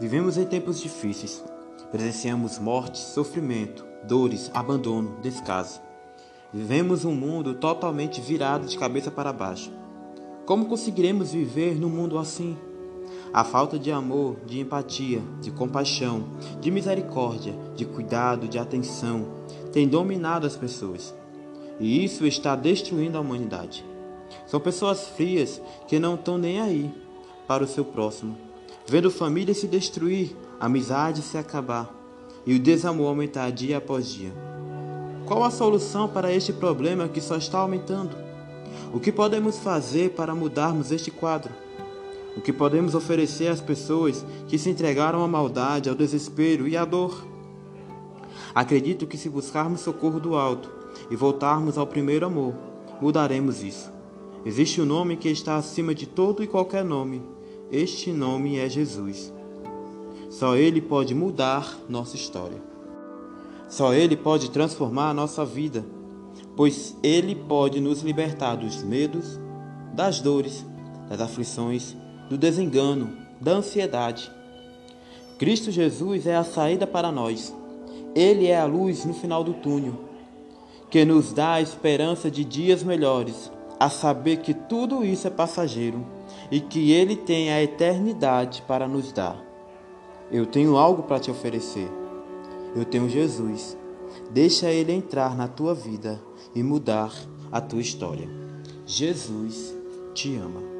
Vivemos em tempos difíceis. Presenciamos morte, sofrimento, dores, abandono, descaso. Vivemos um mundo totalmente virado de cabeça para baixo. Como conseguiremos viver num mundo assim? A falta de amor, de empatia, de compaixão, de misericórdia, de cuidado, de atenção tem dominado as pessoas. E isso está destruindo a humanidade. São pessoas frias que não estão nem aí para o seu próximo, vendo família se destruir, amizade se acabar e o desamor aumentar dia após dia. Qual a solução para este problema que só está aumentando? O que podemos fazer para mudarmos este quadro? O que podemos oferecer às pessoas que se entregaram à maldade, ao desespero e à dor? Acredito que se buscarmos socorro do alto e voltarmos ao primeiro amor, mudaremos isso. Existe um nome que está acima de todo e qualquer nome. Este nome é Jesus. Só Ele pode mudar nossa história. Só Ele pode transformar a nossa vida, pois Ele pode nos libertar dos medos, das dores, das aflições, do desengano, da ansiedade. Cristo Jesus é a saída para nós. Ele é a luz no final do túnel, que nos dá a esperança de dias melhores, a saber que tudo isso é passageiro e que Ele tem a eternidade para nos dar. Eu tenho algo para te oferecer. Eu tenho Jesus. Deixa Ele entrar na tua vida e mudar a tua história. Jesus te ama.